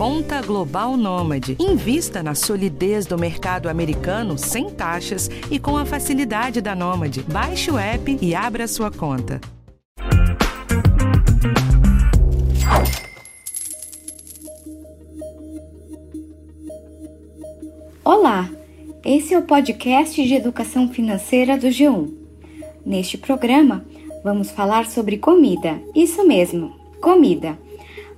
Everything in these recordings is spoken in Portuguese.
Conta Global Nômade. Invista na solidez do mercado americano sem taxas e com a facilidade da Nômade. Baixe o app e abra sua conta. Olá, esse é o podcast de educação financeira do G1. Neste programa, vamos falar sobre comida. Isso mesmo, comida.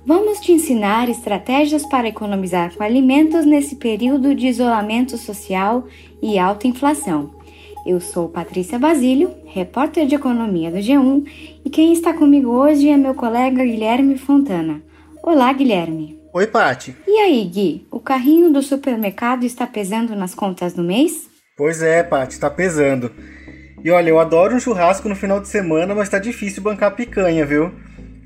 Vamos te ensinar estratégias para economizar com alimentos nesse período de isolamento social e alta inflação. Eu sou Patrícia Basílio, repórter de economia do G1, e quem está comigo hoje é meu colega Guilherme Fontana. Olá, Guilherme. Oi, Pati. E aí, Gui, o carrinho do supermercado está pesando nas contas do mês? Pois é, Pati, está pesando. E olha, eu adoro um churrasco no final de semana, mas tá difícil bancar picanha, viu?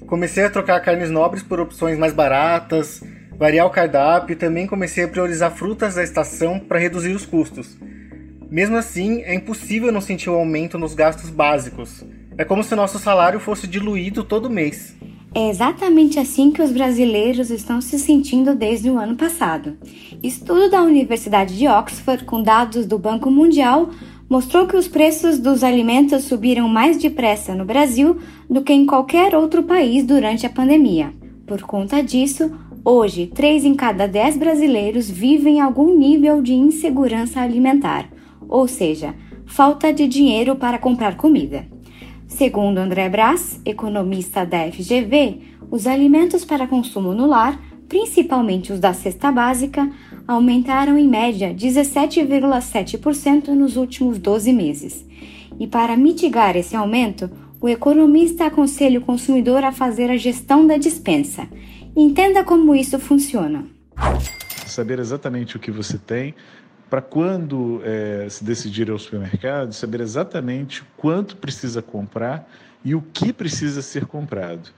Comecei a trocar carnes nobres por opções mais baratas, variar o cardápio e também comecei a priorizar frutas da estação para reduzir os custos. Mesmo assim, é impossível não sentir o aumento nos gastos básicos. É como se nosso salário fosse diluído todo mês. É exatamente assim que os brasileiros estão se sentindo desde o ano passado. Estudo da Universidade de Oxford, com dados do Banco Mundial, mostrou que os preços dos alimentos subiram mais depressa no Brasil do que em qualquer outro país durante a pandemia. Por conta disso, hoje, 3 em cada 10 brasileiros vivem algum nível de insegurança alimentar, ou seja, falta de dinheiro para comprar comida. Segundo André Brás, economista da FGV, os alimentos para consumo no lar, principalmente os da cesta básica, aumentaram em média 17,7% nos últimos 12 meses. E para mitigar esse aumento, o economista aconselha o consumidor a fazer a gestão da dispensa. Entenda como isso funciona. Saber exatamente o que você tem, para quando é, se decidir ao supermercado, saber exatamente quanto precisa comprar e o que precisa ser comprado.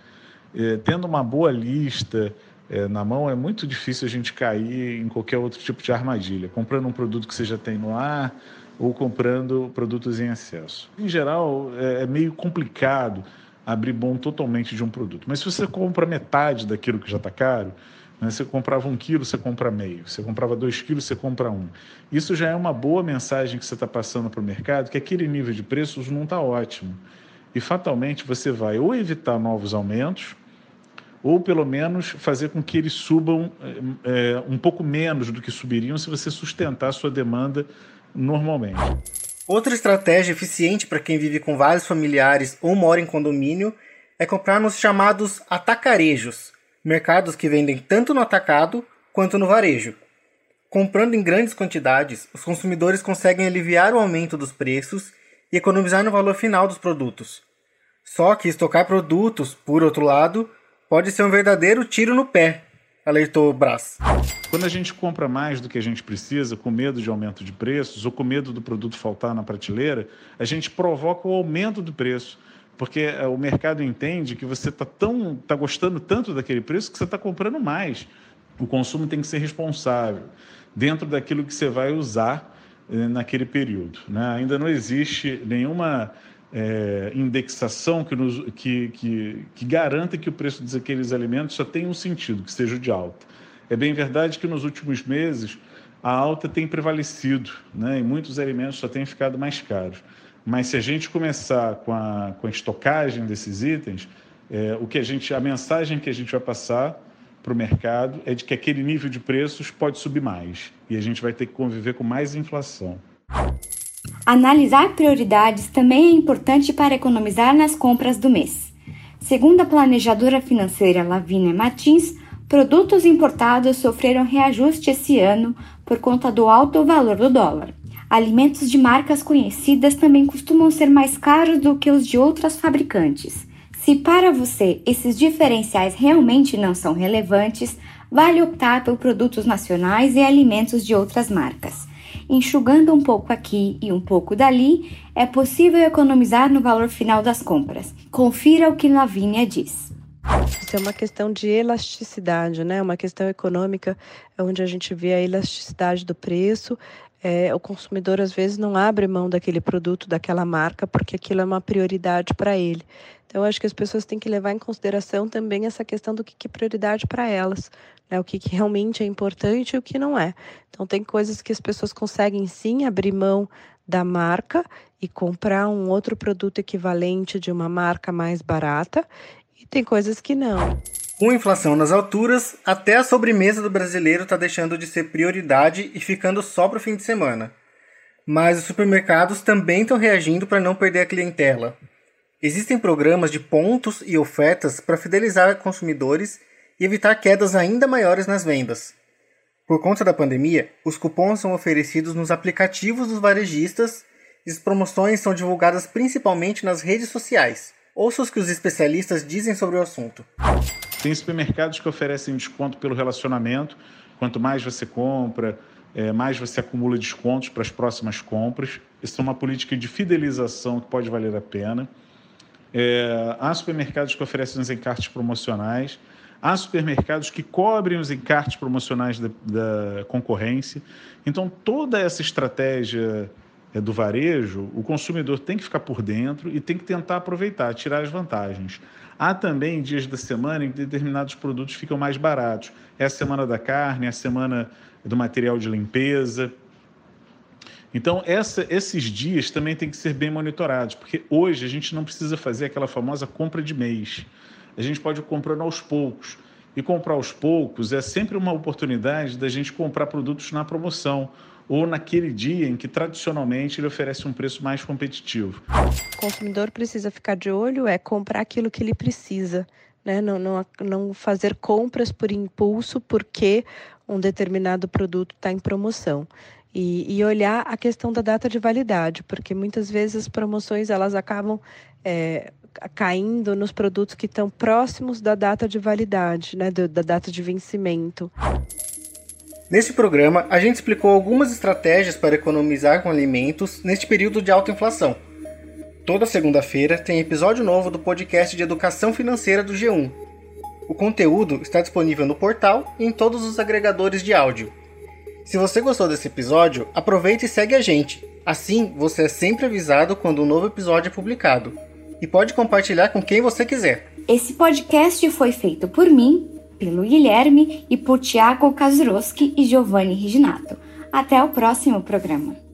É, tendo uma boa lista, é, na mão, é muito difícil a gente cair em qualquer outro tipo de armadilha, comprando um produto que você já tem no ar ou comprando produtos em excesso. Em geral, é, é meio complicado abrir mão totalmente de um produto. Mas se você compra metade daquilo que já está caro, né, você comprava um quilo, você compra meio. Você comprava dois quilos, você compra um. Isso já é uma boa mensagem que você está passando para o mercado, que aquele nível de preços não está ótimo. E fatalmente você vai ou evitar novos aumentos, ou pelo menos fazer com que eles subam é, um pouco menos do que subiriam se você sustentar a sua demanda normalmente. Outra estratégia eficiente para quem vive com vários familiares ou mora em condomínio é comprar nos chamados atacarejos, mercados que vendem tanto no atacado quanto no varejo. Comprando em grandes quantidades, os consumidores conseguem aliviar o aumento dos preços e economizar no valor final dos produtos. Só que estocar produtos, por outro lado, pode ser um verdadeiro tiro no pé, alertou Brás. Quando a gente compra mais do que a gente precisa, com medo de aumento de preços ou com medo do produto faltar na prateleira, a gente provoca o aumento do preço. Porque eh, o mercado entende que você está tão tá gostando tanto daquele preço que você está comprando mais. O consumo tem que ser responsável dentro daquilo que você vai usar eh, naquele período. Né? Ainda não existe nenhuma é, indexação que, nos, que, que, que garanta que o preço daqueles alimentos só tenha um sentido, que seja de alta. É bem verdade que nos últimos meses a alta tem prevalecido, né? e muitos alimentos só têm ficado mais caros. Mas se a gente começar com a, com a estocagem desses itens, é, o que a gente, a mensagem que a gente vai passar para o mercado é de que aquele nível de preços pode subir mais e a gente vai ter que conviver com mais inflação. Analisar prioridades também é importante para economizar nas compras do mês. Segundo a planejadora financeira Lavínia Martins, produtos importados sofreram reajuste esse ano por conta do alto valor do dólar. Alimentos de marcas conhecidas também costumam ser mais caros do que os de outras fabricantes. Se para você esses diferenciais realmente não são relevantes, vale optar por produtos nacionais e alimentos de outras marcas enxugando um pouco aqui e um pouco dali, é possível economizar no valor final das compras. Confira o que Lavínia diz. Isso é uma questão de elasticidade, né? Uma questão econômica onde a gente vê a elasticidade do preço é, o consumidor às vezes não abre mão daquele produto, daquela marca, porque aquilo é uma prioridade para ele. Então, acho que as pessoas têm que levar em consideração também essa questão do que, que é prioridade para elas, né? o que, que realmente é importante e o que não é. Então, tem coisas que as pessoas conseguem sim abrir mão da marca e comprar um outro produto equivalente de uma marca mais barata, e tem coisas que não. Com inflação nas alturas, até a sobremesa do brasileiro está deixando de ser prioridade e ficando só para o fim de semana. Mas os supermercados também estão reagindo para não perder a clientela. Existem programas de pontos e ofertas para fidelizar consumidores e evitar quedas ainda maiores nas vendas. Por conta da pandemia, os cupons são oferecidos nos aplicativos dos varejistas e as promoções são divulgadas principalmente nas redes sociais. Ouça os que os especialistas dizem sobre o assunto. Tem supermercados que oferecem desconto pelo relacionamento. Quanto mais você compra, é, mais você acumula descontos para as próximas compras. Isso é uma política de fidelização que pode valer a pena. É, há supermercados que oferecem os encartes promocionais. Há supermercados que cobrem os encartes promocionais da, da concorrência. Então, toda essa estratégia do varejo, o consumidor tem que ficar por dentro e tem que tentar aproveitar, tirar as vantagens. Há também dias da semana em que determinados produtos ficam mais baratos. É a semana da carne, é a semana do material de limpeza. Então, essa, esses dias também têm que ser bem monitorados, porque hoje a gente não precisa fazer aquela famosa compra de mês. A gente pode comprando aos poucos. E comprar aos poucos é sempre uma oportunidade da gente comprar produtos na promoção ou naquele dia em que tradicionalmente ele oferece um preço mais competitivo. O consumidor precisa ficar de olho, é comprar aquilo que ele precisa. Né? Não, não, não fazer compras por impulso porque um determinado produto está em promoção. E, e, olhar a questão da data de validade, porque muitas vezes as promoções elas acabam é, caindo nos produtos que estão próximos da data de validade, né, da, da data de vencimento. Neste programa, a gente explicou algumas estratégias para economizar com alimentos neste período de alta inflação. Toda segunda-feira tem episódio novo do podcast de educação financeira do G1. O conteúdo está disponível no portal e em todos os agregadores de áudio. Se você gostou desse episódio, aproveite e segue a gente. Assim, você é sempre avisado quando um novo episódio é publicado. E pode compartilhar com quem você quiser. Esse podcast foi feito por mim, pelo Guilherme e por Tiago Kazuroski e Giovanni Reginato. Até o próximo programa.